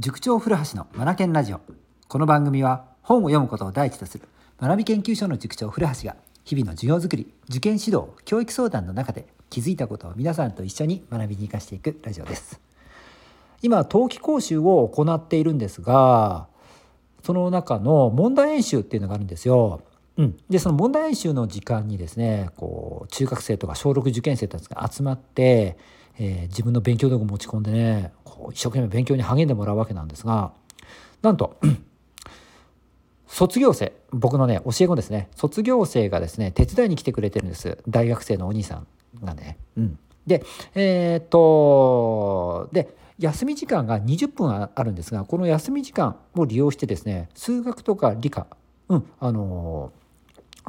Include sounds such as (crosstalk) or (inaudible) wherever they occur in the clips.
塾長古橋のマナケンラジオ。この番組は本を読むことを第一とする学び研究所の塾長古橋が日々の授業づくり受験指導教育相談の中で気づいたことを皆さんと一緒に学びに生かしていくラジオです。今冬季講習を行っているんですがその中の問題演習っていうのがあるんですよ。うん、でその問題演習の時間にですねこう中学生とか小6受験生たちが集まって、えー、自分の勉強道具持ち込んでねこう一生懸命勉強に励んでもらうわけなんですがなんと (clears throat) 卒業生僕のね教え子ですね卒業生がですね手伝いに来てくれてるんです大学生のお兄さんがね。うん、でえー、っとで休み時間が20分あるんですがこの休み時間を利用してですね数学とか理科、うんあの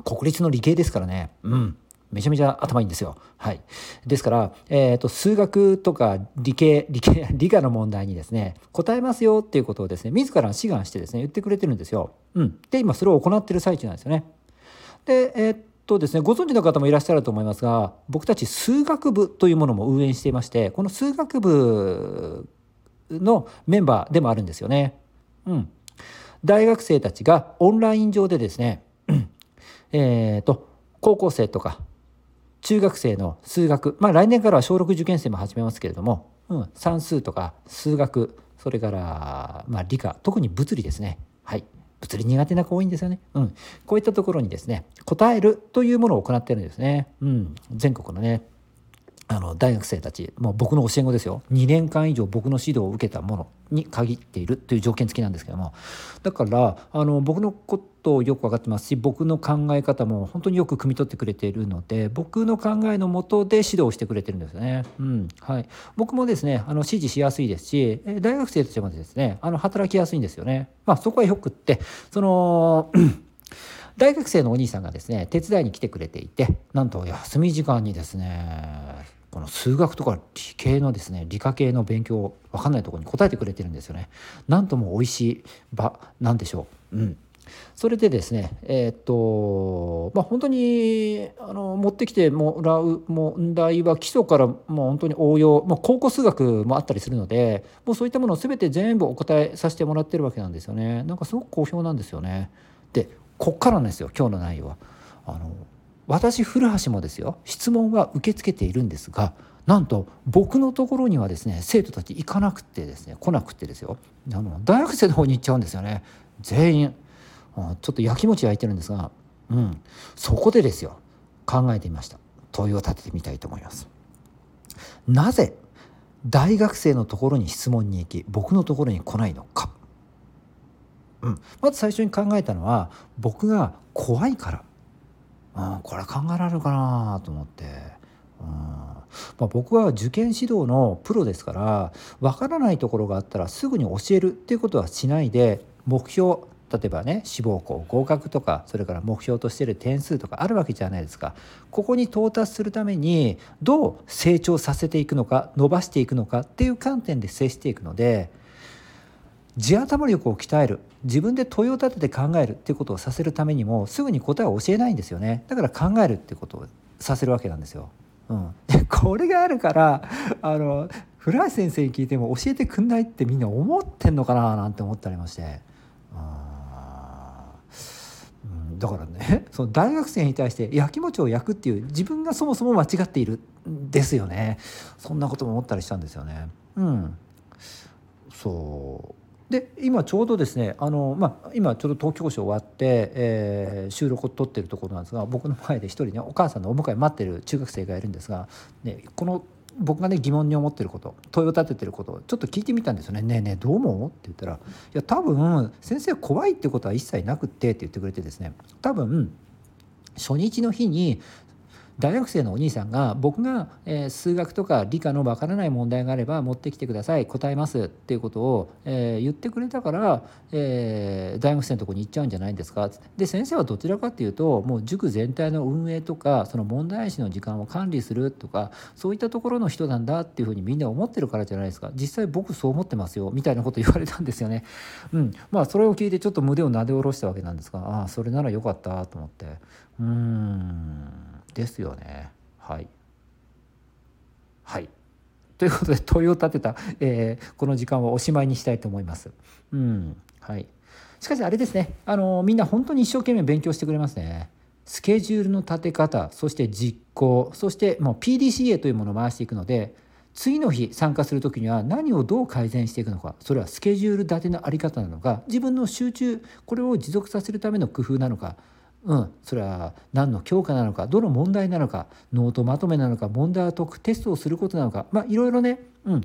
国立の理系ですからね。うん。めちゃめちゃ頭いいんですよ。はい。ですから、えっ、ー、と、数学とか理系、理系、(laughs) 理科の問題にですね、答えますよっていうことをですね、自ら志願してですね、言ってくれてるんですよ。うん。で、今それを行ってる最中なんですよね。で、えっ、ー、とですね、ご存知の方もいらっしゃると思いますが、僕たち数学部というものも運営していまして、この数学部のメンバーでもあるんですよね。うん。大学生たちがオンライン上でですね、(clears throat) えーと、高校生とか中学生の数学まあ来年からは小6受験生も始めますけれども、うん、算数とか数学それから、まあ、理科特に物理ですね。はい。物理苦手な子多いんですよね、うん、こういったところにですね答えるというものを行ってるんですね、うん、全国のね。あの大学生たちもう僕の教え子ですよ2年間以上僕の指導を受けたものに限っているという条件付きなんですけどもだからあの僕のことをよく分かってますし僕の考え方も本当によく汲み取ってくれているので僕の考えのもとで指導してくれてるんですよね。うんはい、僕もですねあの指示しやすいですし大学生たちもですねあの働きやすいんですよね。まあ、そこはよくってその (clears throat) 大学生のお兄さんがですね手伝いに来てくれていてなんと休み時間にですねこの数学とか理系のですね理科系の勉強分かんないところに答えてくれてるんですよね。なんとも美味しい場なんでしょう。うんそれでですねえー、っとまあ本当にあの持ってきてもらう問題は基礎からもう本当に応用、まあ、高校数学もあったりするのでもうそういったものを全て全部お答えさせてもらってるわけなんですよね。なんかすごく好評なんですよね。でこっからなんですよ今日の内容は。あの私古橋もですよ質問は受け付けているんですがなんと僕のところにはですね生徒たち行かなくてですね来なくてですよ。あの大学生の方に行っちゃうんですよね。全員。ちょっとやきもち焼いてるんですが、うん、そこでですよ考えてみました。問いを立ててみたいと思います。なぜ大学生のところに質問に行き僕のところに来ないのか、うん、まず最初に考えたのは僕が怖いから。うん、これ考えられるかなと思って。うんまあ、僕は受験指導のプロですから分からないところがあったらすぐに教えるっていうことはしないで目標例えばね志望校合格とかそれから目標としてる点数とかあるわけじゃないですかここに到達するためにどう成長させていくのか伸ばしていくのかっていう観点で接していくので地頭力を鍛える。自分で問いを立てて考えるっていうことをさせるためにもすぐに答えを教えないんですよね。だから考えるってことをさせるわけなんですよ。うん、でこれがあるからあの古橋先生に聞いても教えてくんないってみんな思ってんのかななんて思ったりまして。だからね (laughs) その大学生に対してやきもちを焼くっていう自分がそもそも間違っているんですよね。そんなことも思ったりしたんですよね。うん。そう。で今ちょうどですねあの、まあ、今ちょうど東京市終わって、えー、収録を撮ってるところなんですが僕の前で一人ねお母さんのお迎え待ってる中学生がいるんですが、ね、この僕がね疑問に思ってること問いを立ててることをちょっと聞いてみたんですよね「ねえねえどう思う?」って言ったら「いや多分先生怖いってことは一切なくって」って言ってくれてですね多分初日の日に大学生のお兄さんが僕が、え、数学とか理科のわからない問題があれば持ってきてください答えますっていうことを、え、言ってくれたから、え、大学生のとこに行っちゃうんじゃないんですか？で先生はどちらかっていうともう塾全体の運営とかその問題視の時間を管理するとかそういったところの人なんだっていうふうにみんな思ってるからじゃないですか。実際僕そう思ってますよみたいなこと言われたんですよね。うん、まあそれを聞いてちょっと胸をなで下ろしたわけなんですがああそれならよかったと思って。うん。ですよね。はい。はい。ということで問いを立てた、えー、この時間はおしまいにしたいと思います。うん。はい、しかしあれですね。あのみんな本当に一生懸命勉強してくれますね。スケジュールの立て方そして実行そしてもう PDCA というものを回していくので次の日参加する時には何をどう改善していくのかそれはスケジュール立ての在り方なのか自分の集中これを持続させるための工夫なのかうん、それは何の教科なのかどの問題なのかノートまとめなのか問題を解くテストをすることなのかまあいろいろね、うん、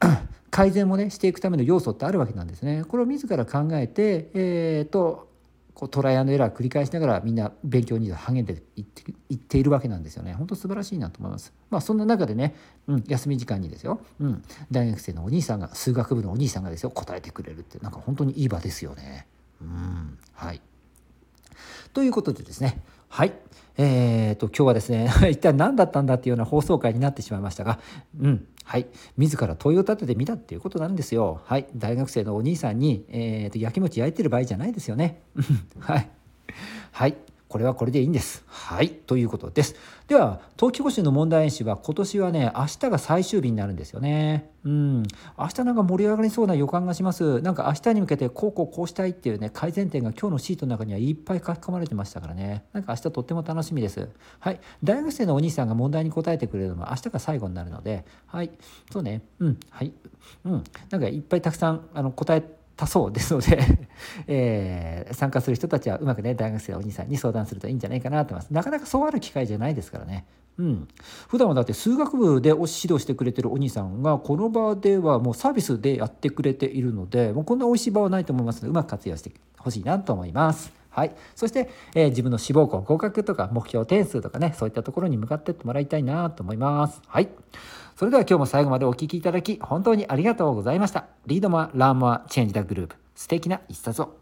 (coughs) 改善もねしていくための要素ってあるわけなんですね。これを自ら考えて、えーと、こうトライアンドエラー繰り返しながらみんな勉強に励んでいっていっているわけなんですよね。本当素晴らしいなと思います。まあそんな中でね、うん、休み時間にですよ、うん、大学生のお兄さんが数学部のお兄さんがですよ答えてくれるってなんか本当にいい場ですよね。うん、はい。ということでですねはい。えーと、今日はですね (laughs) 一体何だったんだっていうような放送回になってしまいましたがうんはい。自ら問いを立ててみたっていうことなんですよ。はい。大学生のお兄さんに、えーと、焼き餅焼いてる場合じゃないですよね。はい。はい。これはこれでいいんです。はい。ということです。では、冬季講習の問題演習は今年はね、明日が最終日になるんですよね。うん。明日なんか盛り上がりそうな予感がします。なんか明日に向けてこうこうこうしたいっていうね、改善点が今日のシートの中にはいっぱい書き込まれてましたからね。なんか明日とっても楽しみです。はい。大学生のお兄さんが問題に答えてくれるのは明日が最後になるので、はい。そうね。うん。はい。うん。なんかいっぱいたくさんあの答え多そうですので (laughs) えー、参加する人たちはうまくね大学生お兄さんに相談するといいんじゃないかなと思います。なかなかそうある機会じゃないですからね。うん。普段はだって数学部で指導してくれてるお兄さんがこの場ではもうサービスでやってくれているのでもうこんな美味しい場はないと思いますのでうまく活用してほしいなと思います。はい、そして、えー、自分の志望校合格とか目標点数とかねそういったところに向かってってもらいたいなと思います。はいそれでは今日も最後までお聴きいただき本当にありがとうございました。 Read more, learn more, change the globe。素敵な一冊を。